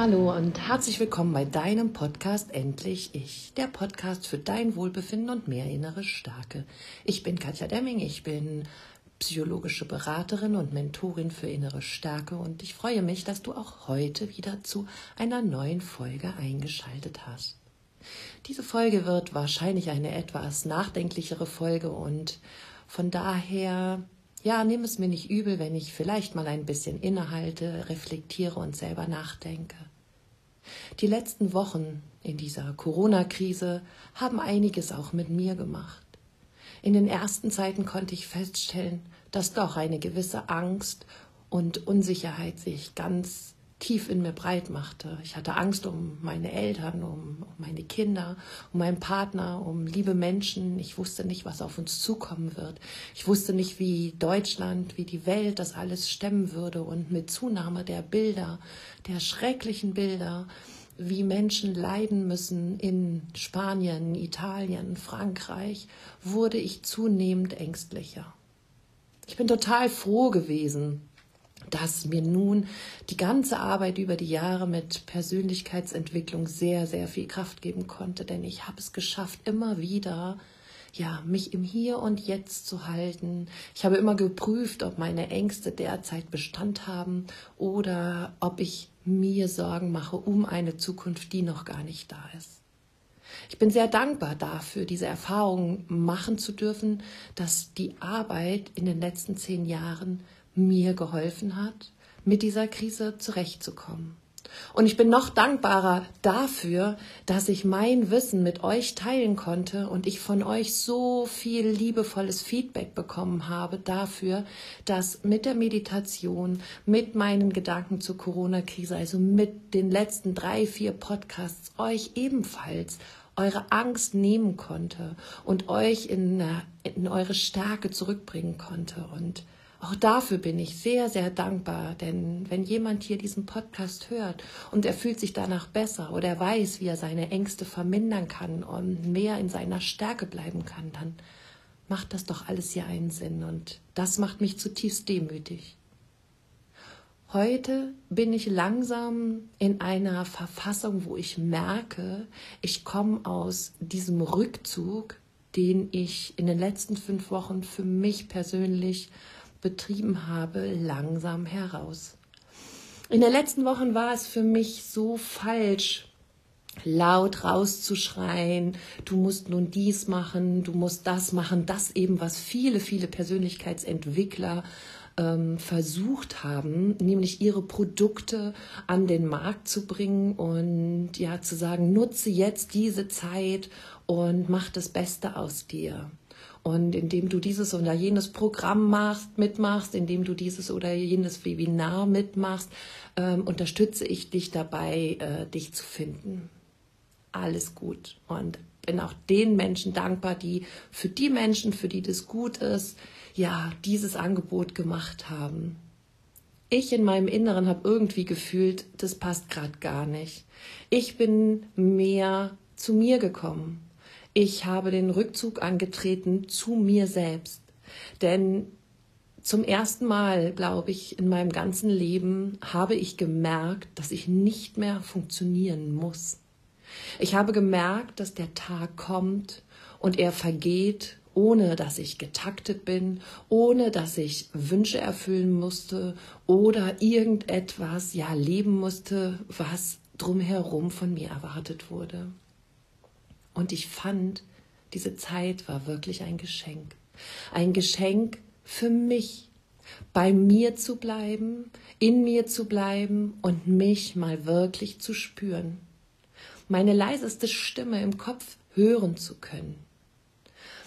Hallo und herzlich willkommen bei deinem Podcast Endlich Ich, der Podcast für dein Wohlbefinden und mehr innere Stärke. Ich bin Katja Demming, ich bin psychologische Beraterin und Mentorin für innere Stärke und ich freue mich, dass du auch heute wieder zu einer neuen Folge eingeschaltet hast. Diese Folge wird wahrscheinlich eine etwas nachdenklichere Folge und von daher ja, nimm es mir nicht übel, wenn ich vielleicht mal ein bisschen innehalte, reflektiere und selber nachdenke. Die letzten Wochen in dieser Corona-Krise haben einiges auch mit mir gemacht. In den ersten Zeiten konnte ich feststellen, dass doch eine gewisse Angst und Unsicherheit sich ganz tief in mir breit machte. Ich hatte Angst um meine Eltern, um, um, meine Kinder, um meinen Partner, um liebe Menschen. Ich wusste nicht, was auf uns zukommen wird. Ich wusste nicht, wie Deutschland, wie die Welt das alles stemmen würde. Und mit Zunahme der Bilder, der schrecklichen Bilder, wie Menschen leiden müssen in Spanien, Italien, Frankreich, wurde ich zunehmend ängstlicher. Ich bin total froh gewesen, dass mir nun die ganze Arbeit über die Jahre mit Persönlichkeitsentwicklung sehr, sehr viel Kraft geben konnte, denn ich habe es geschafft, immer wieder ja, mich im Hier und Jetzt zu halten. Ich habe immer geprüft, ob meine Ängste derzeit Bestand haben oder ob ich mir Sorgen mache um eine Zukunft, die noch gar nicht da ist. Ich bin sehr dankbar dafür, diese Erfahrung machen zu dürfen, dass die Arbeit in den letzten zehn Jahren mir geholfen hat, mit dieser Krise zurechtzukommen. Und ich bin noch dankbarer dafür, dass ich mein Wissen mit euch teilen konnte und ich von euch so viel liebevolles Feedback bekommen habe dafür, dass mit der Meditation, mit meinen Gedanken zur Corona-Krise, also mit den letzten drei, vier Podcasts, euch ebenfalls eure Angst nehmen konnte und euch in, in eure Stärke zurückbringen konnte. Und auch dafür bin ich sehr, sehr dankbar, denn wenn jemand hier diesen Podcast hört und er fühlt sich danach besser oder er weiß, wie er seine Ängste vermindern kann und mehr in seiner Stärke bleiben kann, dann macht das doch alles hier einen Sinn und das macht mich zutiefst demütig. Heute bin ich langsam in einer Verfassung, wo ich merke, ich komme aus diesem Rückzug, den ich in den letzten fünf Wochen für mich persönlich betrieben habe, langsam heraus. In den letzten Wochen war es für mich so falsch, laut rauszuschreien, du musst nun dies machen, du musst das machen, das eben, was viele, viele Persönlichkeitsentwickler ähm, versucht haben, nämlich ihre Produkte an den Markt zu bringen und ja zu sagen, nutze jetzt diese Zeit und mach das Beste aus dir. Und indem du dieses oder jenes Programm machst, mitmachst, indem du dieses oder jenes Webinar mitmachst, ähm, unterstütze ich dich dabei, äh, dich zu finden. Alles gut. Und bin auch den Menschen dankbar, die für die Menschen, für die das gut ist, ja, dieses Angebot gemacht haben. Ich in meinem Inneren habe irgendwie gefühlt, das passt gerade gar nicht. Ich bin mehr zu mir gekommen. Ich habe den Rückzug angetreten zu mir selbst. Denn zum ersten Mal, glaube ich, in meinem ganzen Leben habe ich gemerkt, dass ich nicht mehr funktionieren muss. Ich habe gemerkt, dass der Tag kommt und er vergeht, ohne dass ich getaktet bin, ohne dass ich Wünsche erfüllen musste oder irgendetwas ja leben musste, was drumherum von mir erwartet wurde. Und ich fand, diese Zeit war wirklich ein Geschenk. Ein Geschenk für mich, bei mir zu bleiben, in mir zu bleiben und mich mal wirklich zu spüren. Meine leiseste Stimme im Kopf hören zu können.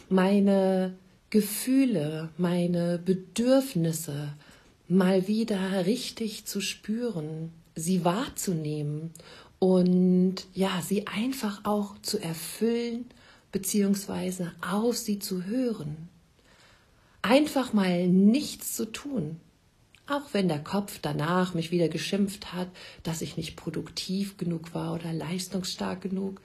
Meine Gefühle, meine Bedürfnisse mal wieder richtig zu spüren, sie wahrzunehmen und ja, sie einfach auch zu erfüllen beziehungsweise auf sie zu hören. Einfach mal nichts zu tun, auch wenn der Kopf danach mich wieder geschimpft hat, dass ich nicht produktiv genug war oder leistungsstark genug,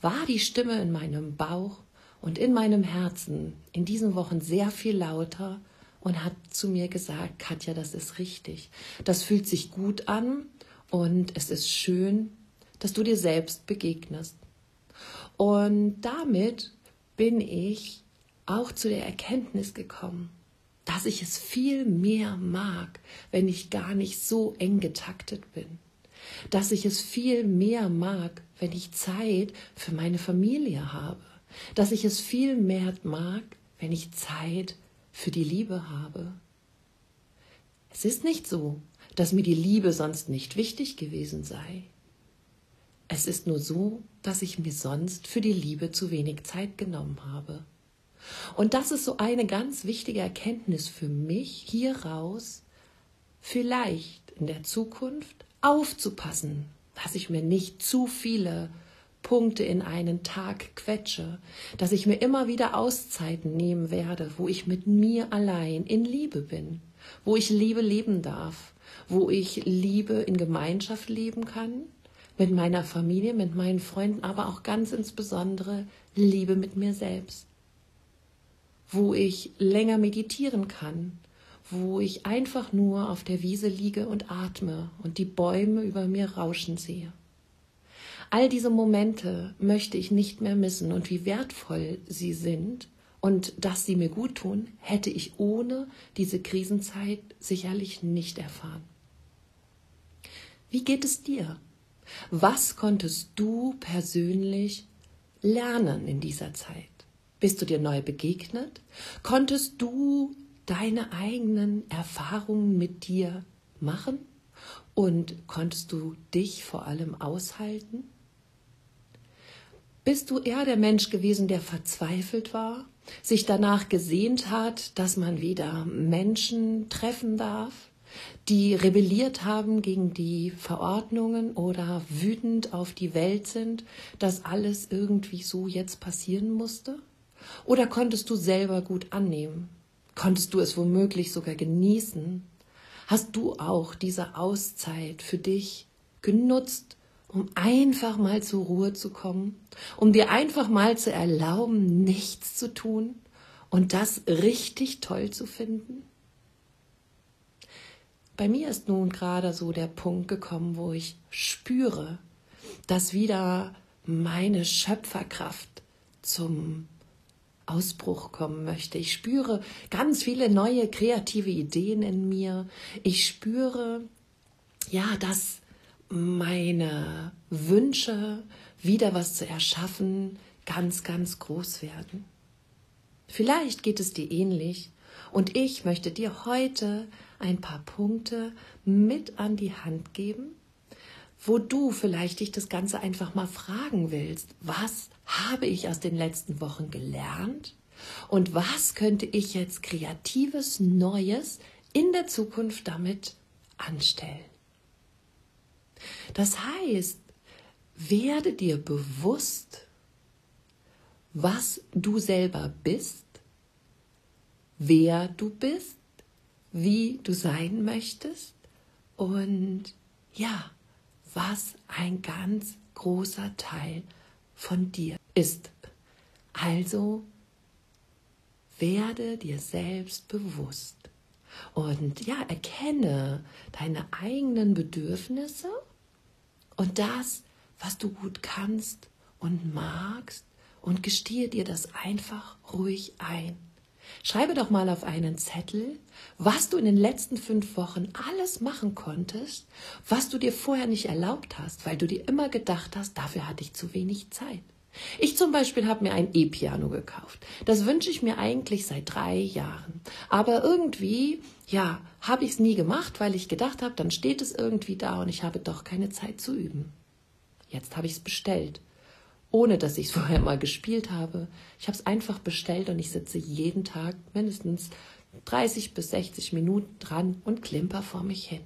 war die Stimme in meinem Bauch und in meinem Herzen in diesen Wochen sehr viel lauter und hat zu mir gesagt, Katja, das ist richtig. Das fühlt sich gut an Und es ist schön, dass du dir selbst begegnest. Und damit bin ich auch zu der Erkenntnis gekommen, dass ich es viel mehr mag, wenn ich gar nicht so eng getaktet bin. Dass ich es viel mehr mag, wenn ich Zeit für meine Familie habe. Dass ich es viel mehr mag, wenn ich Zeit für die Liebe habe. Es ist nicht so, dass mir die Liebe sonst nicht wichtig gewesen sei. Es ist nur so, dass ich mir sonst für die Liebe zu wenig Zeit genommen habe. Und das ist so eine ganz wichtige Erkenntnis für mich hieraus, vielleicht in der Zukunft aufzupassen, dass ich mir nicht zu viele Punkte in einen Tag quetsche, dass ich mir immer wieder Auszeiten nehmen werde, wo ich mit mir allein in Liebe bin, wo ich Liebe leben darf, wo ich Liebe in Gemeinschaft leben kann, mit meiner Familie, mit meinen Freunden, aber auch ganz insbesondere Liebe mit mir selbst, wo ich länger meditieren kann, wo ich einfach nur auf der Wiese liege und atme und die Bäume über mir rauschen sehe. All diese Momente möchte ich nicht mehr missen und wie wertvoll sie sind und dass sie mir gut tun, hätte ich ohne diese Krisenzeit sicherlich nicht erfahren. Wie geht es dir? Was konntest du persönlich lernen in dieser Zeit? Bist du dir neu begegnet? Konntest du deine eigenen Erfahrungen mit dir machen? Und konntest du dich vor allem aushalten? Bist du eher der Mensch gewesen, der verzweifelt war, sich danach gesehnt hat, dass man wieder Menschen treffen darf, die rebelliert haben gegen die Verordnungen oder wütend auf die Welt sind, dass alles irgendwie so jetzt passieren musste? Oder konntest du selber gut annehmen? Konntest du es womöglich sogar genießen? Hast du auch diese Auszeit für dich genutzt, um einfach mal zur Ruhe zu kommen, um dir einfach mal zu erlauben, nichts zu tun und das richtig toll zu finden? Bei mir ist nun gerade so der Punkt gekommen, wo ich spüre, dass wieder meine Schöpferkraft zum Ausbruch kommen möchte. Ich spüre ganz viele neue kreative Ideen in mir. Ich spüre, ja, dass meine Wünsche, wieder was zu erschaffen, ganz, ganz groß werden. Vielleicht geht es dir ähnlich und ich möchte dir heute ein paar Punkte mit an die Hand geben, wo du vielleicht dich das Ganze einfach mal fragen willst. Was habe ich aus den letzten Wochen gelernt? Und was könnte ich jetzt kreatives, Neues in der Zukunft damit anstellen? Das heißt, werde dir bewusst, was du selber bist, wer du bist, wie du sein möchtest und ja, was ein ganz großer Teil von dir ist. Also werde dir selbst bewusst und ja, erkenne deine eigenen Bedürfnisse und das, was du gut kannst und magst und gestehe dir das einfach ruhig ein. Schreibe doch mal auf einen Zettel, was du in den letzten fünf Wochen alles machen konntest, was du dir vorher nicht erlaubt hast, weil du dir immer gedacht hast, dafür hatte ich zu wenig Zeit. Ich zum Beispiel habe mir ein E-Piano gekauft. Das wünsche ich mir eigentlich seit drei Jahren. Aber irgendwie, ja, habe ich es nie gemacht, weil ich gedacht habe, dann steht es irgendwie da und ich habe doch keine Zeit zu üben. Jetzt habe ich es bestellt ohne dass ich es vorher mal gespielt habe. Ich habe es einfach bestellt und ich sitze jeden Tag mindestens 30 bis 60 Minuten dran und klimper vor mich hin.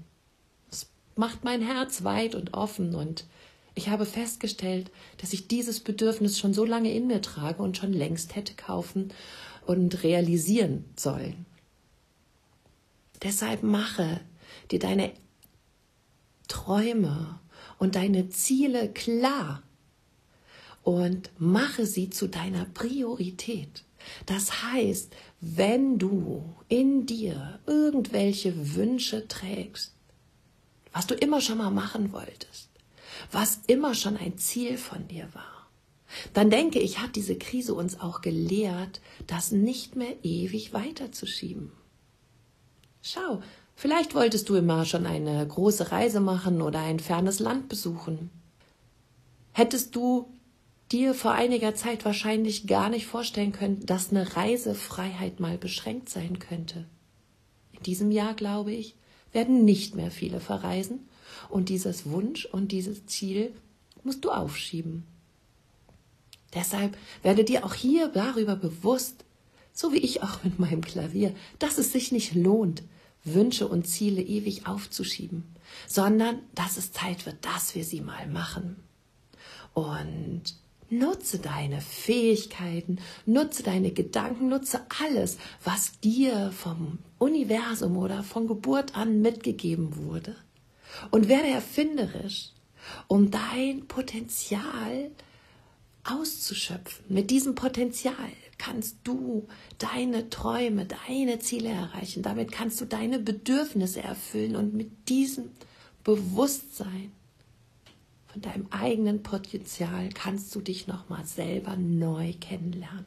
Es macht mein Herz weit und offen und ich habe festgestellt, dass ich dieses Bedürfnis schon so lange in mir trage und schon längst hätte kaufen und realisieren sollen. Deshalb mache dir deine Träume und deine Ziele klar und mache sie zu deiner Priorität. Das heißt, wenn du in dir irgendwelche Wünsche trägst, was du immer schon mal machen wolltest, was immer schon ein Ziel von dir war, dann denke ich, hat diese Krise uns auch gelehrt, das nicht mehr ewig weiterzuschieben. Schau, vielleicht wolltest du immer schon eine große Reise machen oder ein fernes Land besuchen. Hättest du dir vor einiger Zeit wahrscheinlich gar nicht vorstellen können, dass eine Reisefreiheit mal beschränkt sein könnte. In diesem Jahr, glaube ich, werden nicht mehr viele verreisen und dieses Wunsch und dieses Ziel musst du aufschieben. Deshalb werde dir auch hier darüber bewusst, so wie ich auch mit meinem Klavier, dass es sich nicht lohnt, Wünsche und Ziele ewig aufzuschieben, sondern dass es Zeit wird, dass wir sie mal machen. Und nutze deine Fähigkeiten, nutze deine Gedanken, nutze alles, was dir vom Universum oder von Geburt an mitgegeben wurde. Und werde erfinderisch, um dein Potenzial auszuschöpfen. Mit diesem Potenzial kannst du deine Träume, deine Ziele erreichen. Damit kannst du deine Bedürfnisse erfüllen und mit diesem Bewusstsein von deinem eigenen Potenzial kannst du dich nochmal selber neu kennenlernen.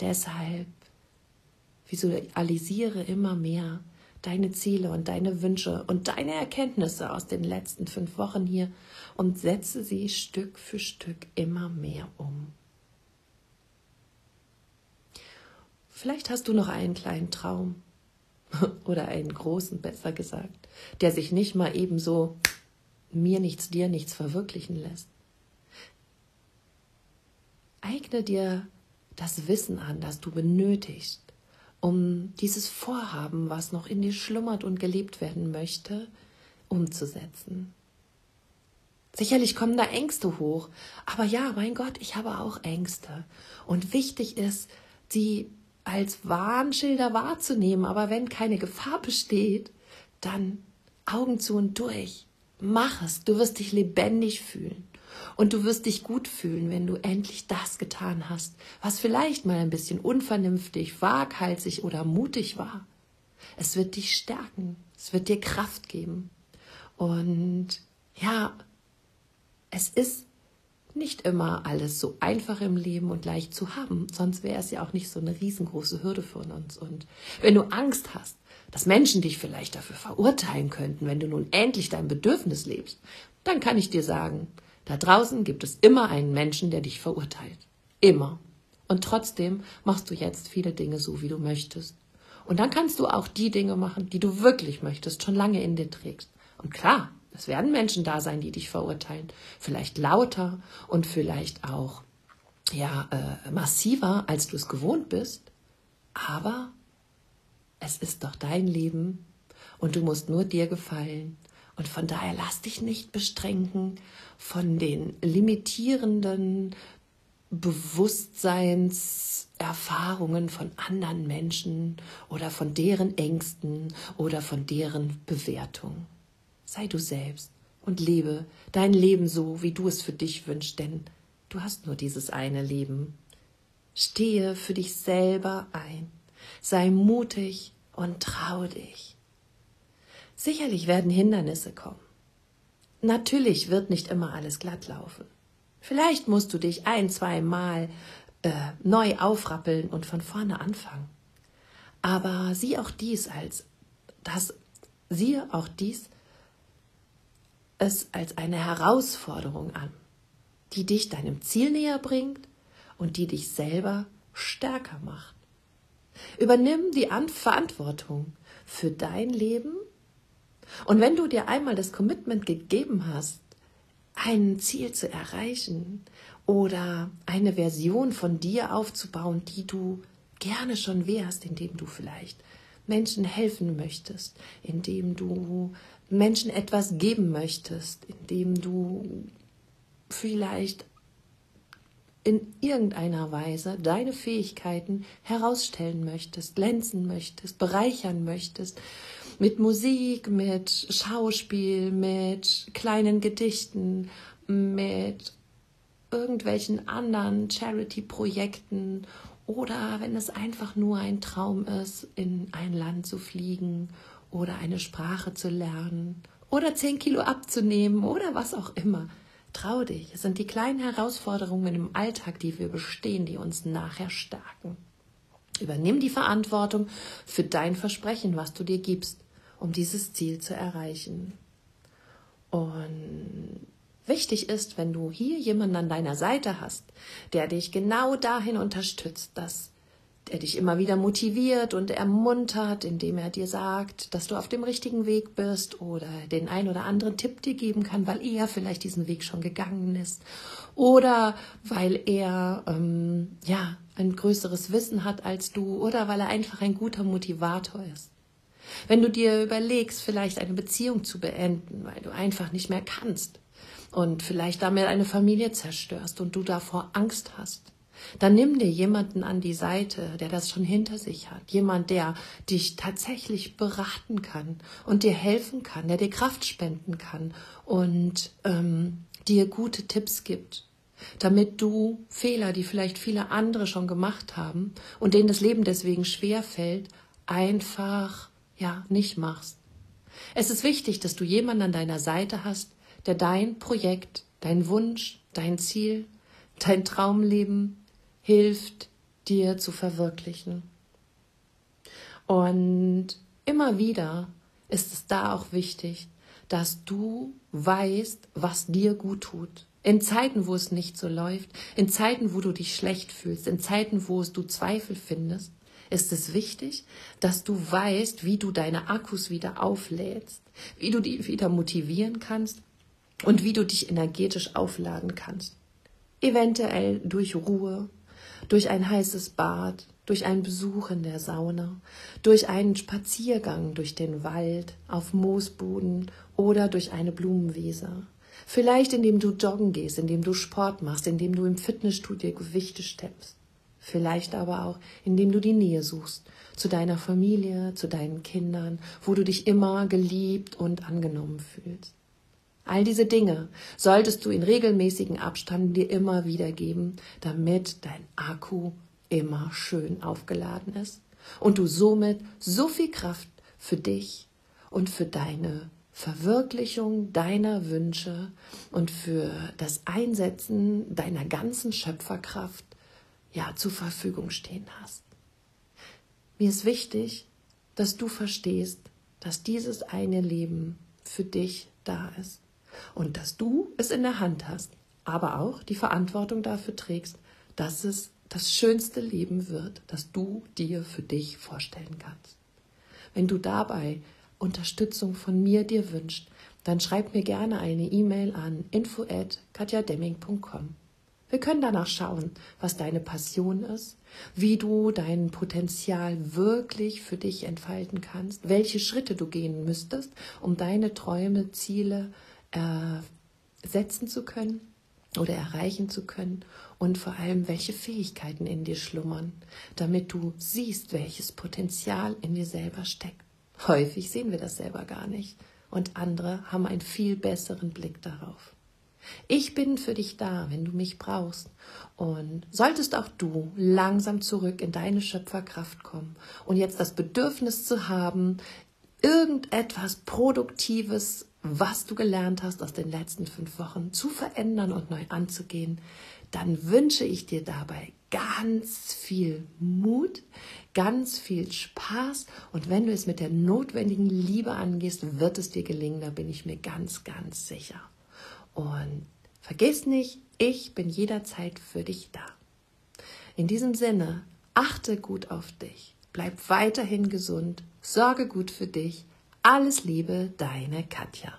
Deshalb visualisiere immer mehr deine Ziele und deine Wünsche und deine Erkenntnisse aus den letzten fünf Wochen hier und setze sie Stück für Stück immer mehr um. Vielleicht hast du noch einen kleinen Traum oder einen großen, besser gesagt, der sich nicht mal ebenso mir nichts, dir nichts verwirklichen lässt. Eigne dir das Wissen an, das du benötigst, um dieses Vorhaben, was noch in dir schlummert und gelebt werden möchte, umzusetzen. Sicherlich kommen da Ängste hoch, aber ja, mein Gott, ich habe auch Ängste. Und wichtig ist, sie als Warnschilder wahrzunehmen, aber wenn keine Gefahr besteht, dann Augen zu und durch. Mach es, du wirst dich lebendig fühlen. Und du wirst dich gut fühlen, wenn du endlich das getan hast, was vielleicht mal ein bisschen unvernünftig, waghalsig oder mutig war. Es wird dich stärken, es wird dir Kraft geben. Und ja, es ist nicht immer alles so einfach im Leben und leicht zu haben, sonst wäre es ja auch nicht so eine riesengroße Hürde für uns. Und wenn du Angst hast, dass Menschen dich vielleicht dafür verurteilen könnten, wenn du nun endlich dein Bedürfnis lebst, dann kann ich dir sagen, da draußen gibt es immer einen Menschen, der dich verurteilt. Immer. Und trotzdem machst du jetzt viele Dinge so, wie du möchtest. Und dann kannst du auch die Dinge machen, die du wirklich möchtest, schon lange in dir trägst. Und klar, es werden Menschen da sein, die dich verurteilen. Vielleicht lauter und vielleicht auch ja, äh, massiver, als du es gewohnt bist. Aber es ist doch dein Leben und du musst nur dir gefallen und von daher lass dich nicht bestrengen von den limitierenden Bewusstseinserfahrungen von anderen Menschen oder von deren Ängsten oder von deren Bewertung. Sei du selbst und lebe dein Leben so, wie du es für dich wünschst, denn du hast nur dieses eine Leben. Stehe für dich selber ein, sei mutig und trau dich. Sicherlich werden Hindernisse kommen. Natürlich wird nicht immer alles glatt laufen. Vielleicht musst du dich ein, zwei Mal äh, neu aufrappeln und von vorne anfangen. Aber sieh auch dies als das, siehe auch dies es als eine Herausforderung an, die dich deinem Ziel näher bringt und die dich selber stärker macht. Übernimm die Verantwortung für dein Leben. Und wenn du dir einmal das Commitment gegeben hast, ein Ziel zu erreichen oder eine Version von dir aufzubauen, die du gerne schon wärst, indem du vielleicht Menschen helfen möchtest, indem du Menschen etwas geben möchtest, indem du vielleicht in irgendeiner Weise deine Fähigkeiten herausstellen möchtest, glänzen möchtest, bereichern möchtest, mit Musik, mit Schauspiel, mit kleinen Gedichten, mit irgendwelchen anderen Charity-Projekten oder wenn es einfach nur ein Traum ist, in ein Land zu fliegen oder eine Sprache zu lernen oder zehn Kilo abzunehmen oder was auch immer. Trau dich, es sind die kleinen Herausforderungen im Alltag, die wir bestehen, die uns nachher stärken. Übernimm die Verantwortung für dein Versprechen, was du dir gibst, um dieses Ziel zu erreichen. Und wichtig ist, wenn du hier jemanden an deiner Seite hast, der dich genau dahin unterstützt, dass er dich immer wieder motiviert und ermuntert, indem er dir sagt, dass du auf dem richtigen Weg bist oder den ein oder anderen Tipp dir geben kann, weil er vielleicht diesen Weg schon gegangen ist oder weil er ähm, ja ein größeres Wissen hat als du oder weil er einfach ein guter Motivator ist. Wenn du dir überlegst, vielleicht eine Beziehung zu beenden, weil du einfach nicht mehr kannst und vielleicht damit eine Familie zerstörst und du davor Angst hast, dann nimm dir jemanden an die Seite, der das schon hinter sich hat. Jemand, der dich tatsächlich beraten kann und dir helfen kann, der dir Kraft spenden kann und ähm, dir gute Tipps gibt, damit du Fehler, die vielleicht viele andere schon gemacht haben und denen das Leben deswegen schwer fällt, einfach ja nicht machst. Es ist wichtig, dass du jemanden an deiner Seite hast, der dein Projekt, dein Wunsch, dein Ziel, dein Traumleben hilft dir zu verwirklichen. Und immer wieder ist es da auch wichtig, dass du weißt, was dir gut tut. In Zeiten, wo es nicht so läuft, in Zeiten, wo du dich schlecht fühlst, in Zeiten, wo es du Zweifel findest, ist es wichtig, dass du weißt, wie du deine Akkus wieder auflädst, wie du die wieder motivieren kannst und wie du dich energetisch aufladen kannst. Eventuell durch Ruhe, durch ein heißes Bad, durch einen Besuch in der Sauna, durch einen Spaziergang durch den Wald, auf Moosboden oder durch eine Blumenwiese. Vielleicht indem du joggen gehst, indem du Sport machst, indem du im Fitnessstudio Gewichte steppst. Vielleicht aber auch, indem du die Nähe suchst zu deiner Familie, zu deinen Kindern, wo du dich immer geliebt und angenommen fühlst. All diese Dinge solltest du in regelmäßigen Abständen dir immer wieder geben, damit dein Akku immer schön aufgeladen ist und du somit so viel Kraft für dich und für deine Verwirklichung deiner Wünsche und für das Einsetzen deiner ganzen Schöpferkraft ja zur Verfügung stehen hast. Mir ist wichtig, dass du verstehst, dass dieses eine Leben für dich da ist und dass du es in der Hand hast, aber auch die Verantwortung dafür trägst, dass es das schönste Leben wird, das du dir für dich vorstellen kannst. Wenn du dabei Unterstützung von mir dir wünscht, dann schreib mir gerne eine E-Mail an info@katjademming.com. Wir können danach schauen, was deine Passion ist, wie du dein Potenzial wirklich für dich entfalten kannst, welche Schritte du gehen müsstest, um deine Träume, Ziele äh, setzen zu können oder erreichen zu können und vor allem, welche Fähigkeiten in dir schlummern, damit du siehst, welches Potenzial in dir selber steckt. Häufig sehen wir das selber gar nicht und andere haben einen viel besseren Blick darauf. Ich bin für dich da, wenn du mich brauchst. Und solltest auch du langsam zurück in deine Schöpferkraft kommen und jetzt das Bedürfnis zu haben, irgendetwas Produktives, was du gelernt hast aus den letzten fünf Wochen, zu verändern und neu anzugehen, dann wünsche ich dir dabei ganz viel Mut, ganz viel Spaß und wenn du es mit der notwendigen Liebe angehst, wird es dir gelingen, da bin ich mir ganz, ganz sicher. Und vergiss nicht, ich bin jederzeit für dich da. In diesem Sinne, achte gut auf dich, bleib weiterhin gesund, sorge gut für dich. Alles Liebe, deine Katja.